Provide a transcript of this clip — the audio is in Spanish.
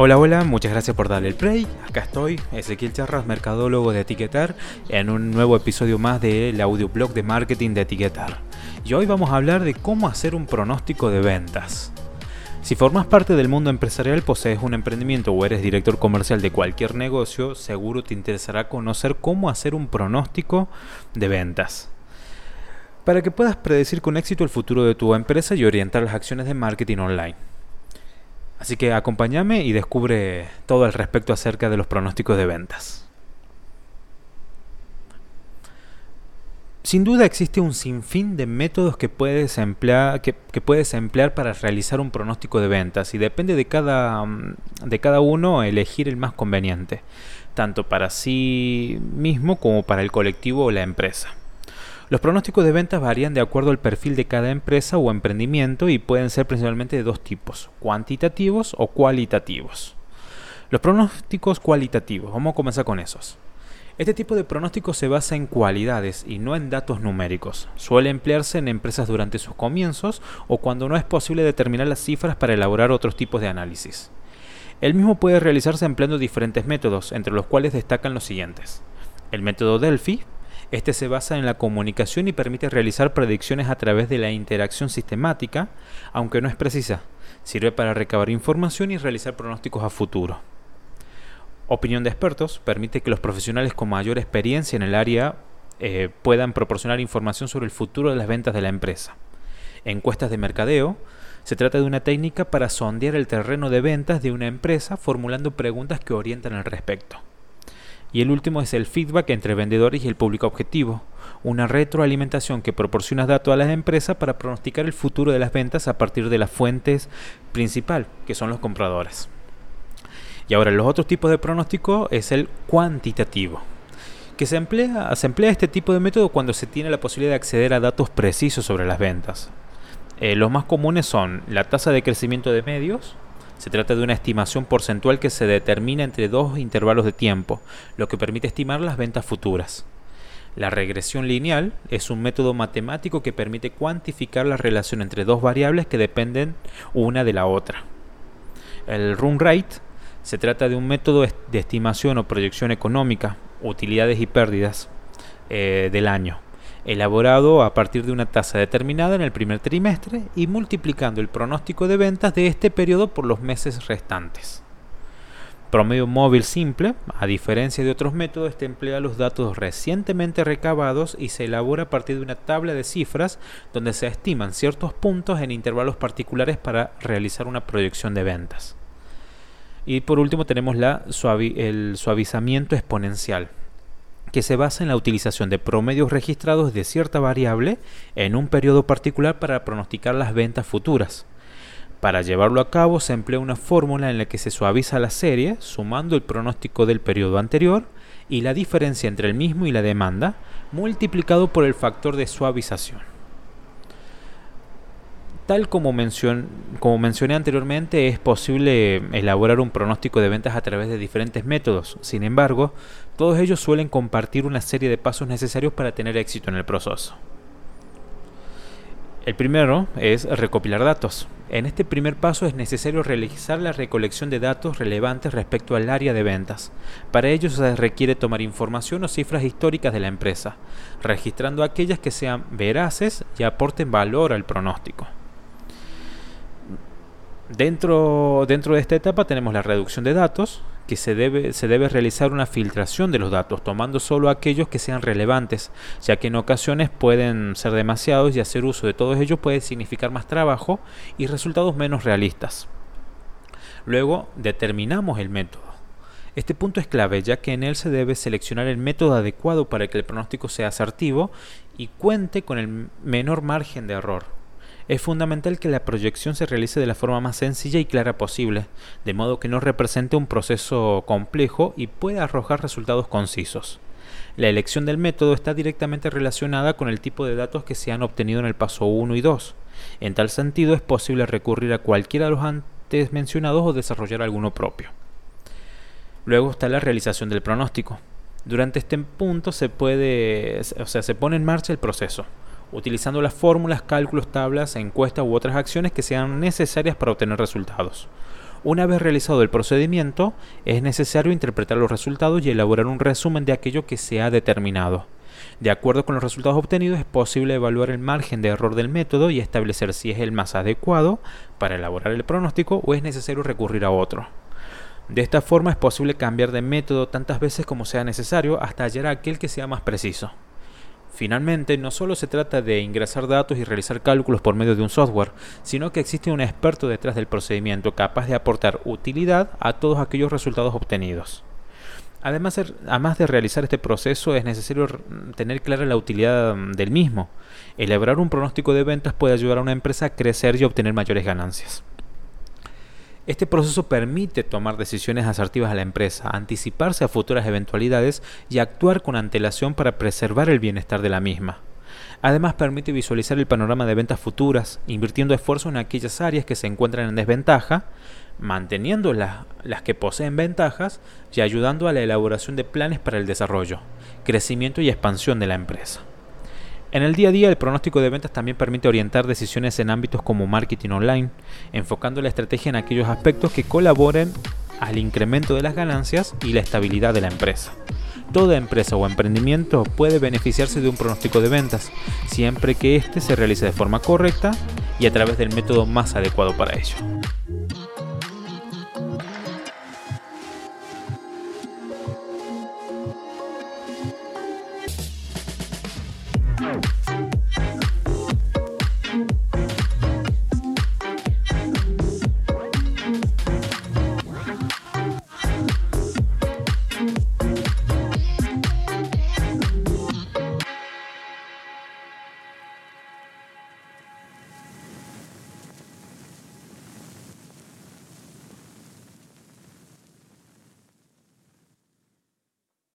Hola, hola, muchas gracias por darle el play. Acá estoy, Ezequiel Charras, mercadólogo de Etiquetar, en un nuevo episodio más del audioblog de marketing de Etiquetar. Y hoy vamos a hablar de cómo hacer un pronóstico de ventas. Si formas parte del mundo empresarial, posees un emprendimiento o eres director comercial de cualquier negocio, seguro te interesará conocer cómo hacer un pronóstico de ventas. Para que puedas predecir con éxito el futuro de tu empresa y orientar las acciones de marketing online. Así que acompáñame y descubre todo al respecto acerca de los pronósticos de ventas. Sin duda existe un sinfín de métodos que puedes, emplear, que, puedes emplear para realizar un pronóstico de ventas y depende de cada, mm, de cada uno elegir el más conveniente, tanto para sí mismo como para el colectivo o la empresa. Los pronósticos de ventas varían de acuerdo al perfil de cada empresa o emprendimiento y pueden ser principalmente de dos tipos, cuantitativos o cualitativos. Los pronósticos cualitativos, vamos a comenzar con esos. Este tipo de pronóstico se basa en cualidades y no en datos numéricos. Suele emplearse en empresas durante sus comienzos o cuando no es posible determinar las cifras para elaborar otros tipos de análisis. El mismo puede realizarse empleando diferentes métodos, entre los cuales destacan los siguientes. El método Delphi, este se basa en la comunicación y permite realizar predicciones a través de la interacción sistemática, aunque no es precisa. Sirve para recabar información y realizar pronósticos a futuro. Opinión de expertos permite que los profesionales con mayor experiencia en el área eh, puedan proporcionar información sobre el futuro de las ventas de la empresa. Encuestas de mercadeo se trata de una técnica para sondear el terreno de ventas de una empresa formulando preguntas que orientan al respecto. Y el último es el feedback entre vendedores y el público objetivo, una retroalimentación que proporciona datos a las empresas para pronosticar el futuro de las ventas a partir de las fuentes principal, que son los compradores. Y ahora los otros tipos de pronóstico es el cuantitativo, que se emplea, se emplea este tipo de método cuando se tiene la posibilidad de acceder a datos precisos sobre las ventas. Eh, los más comunes son la tasa de crecimiento de medios, se trata de una estimación porcentual que se determina entre dos intervalos de tiempo, lo que permite estimar las ventas futuras. La regresión lineal es un método matemático que permite cuantificar la relación entre dos variables que dependen una de la otra. El run rate se trata de un método de estimación o proyección económica, utilidades y pérdidas eh, del año elaborado a partir de una tasa determinada en el primer trimestre y multiplicando el pronóstico de ventas de este periodo por los meses restantes. Promedio móvil simple, a diferencia de otros métodos, este emplea los datos recientemente recabados y se elabora a partir de una tabla de cifras donde se estiman ciertos puntos en intervalos particulares para realizar una proyección de ventas. Y por último tenemos la el suavizamiento exponencial, que se basa en la utilización de promedios registrados de cierta variable en un periodo particular para pronosticar las ventas futuras. Para llevarlo a cabo se emplea una fórmula en la que se suaviza la serie sumando el pronóstico del periodo anterior y la diferencia entre el mismo y la demanda multiplicado por el factor de suavización. Tal como, mencioné anteriormente, es posible elaborar un pronóstico de ventas a través de diferentes métodos. Sin embargo, todos ellos suelen compartir una serie de pasos necesarios para tener éxito en el proceso. El primero es recopilar datos. En este primer paso es necesario realizar la recolección de datos relevantes respecto al área de ventas. Para ello se requiere tomar información o cifras históricas de la empresa, registrando aquellas que sean veraces y aporten valor al pronóstico. Dentro, dentro de esta etapa tenemos la reducción de datos, que se debe, se debe realizar una filtración de los datos, tomando solo aquellos que sean relevantes, ya que en ocasiones pueden ser demasiados y hacer uso de todos ellos puede significar más trabajo y resultados menos realistas. Luego determinamos el método. Este punto es clave ya que en él se debe seleccionar el método adecuado para que el pronóstico sea asertivo y cuente con el menor margen de error es fundamental que la proyección se realice de la forma más sencilla y clara posible, de modo que no represente un proceso complejo y pueda arrojar resultados concisos. La elección del método está directamente relacionada con el tipo de datos que se han obtenido en el paso 1 y 2. En tal sentido es posible recurrir a cualquiera de los antes mencionados o desarrollar alguno propio. Luego está la realización del pronóstico. Durante este punto se puede, o sea, se pone en marcha el proceso utilizando las fórmulas, cálculos, tablas, encuestas u otras acciones que sean necesarias para obtener resultados. Una vez realizado el procedimiento, es necesario interpretar los resultados y elaborar un resumen de aquello que se ha determinado. De acuerdo con los resultados obtenidos es posible evaluar el margen de error del método y establecer si es el más adecuado para elaborar el pronóstico o es necesario recurrir a otro. De esta forma es posible cambiar de método tantas veces como sea necesario hasta hallar aquel que sea más preciso. Finalmente, no solo se trata de ingresar datos y realizar cálculos por medio de un software, sino que existe un experto detrás del procedimiento capaz de aportar utilidad a todos aquellos resultados obtenidos. Además, además de realizar este proceso es necesario tener clara la utilidad mm, del mismo. Elaborar un pronóstico de ventas puede ayudar a una empresa a crecer y obtener mayores ganancias. Este proceso permite tomar decisiones asertivas a la empresa, anticiparse a futuras eventualidades y actuar con antelación para preservar el bienestar de la misma. Además permite visualizar el panorama de ventas futuras, invirtiendo esfuerzo en aquellas áreas que se encuentran en desventaja, manteniendo las que poseen ventajas y ayudando a la elaboración de planes para el desarrollo, crecimiento y expansión de la empresa. En el día a día, el pronóstico de ventas también permite orientar decisiones en ámbitos como marketing online, enfocando la estrategia en aquellos aspectos que colaboren al incremento de las ganancias y la estabilidad de la empresa. Toda empresa o emprendimiento puede beneficiarse de un pronóstico de ventas, siempre que éste se realice de forma correcta y a través del método más adecuado para ello. No.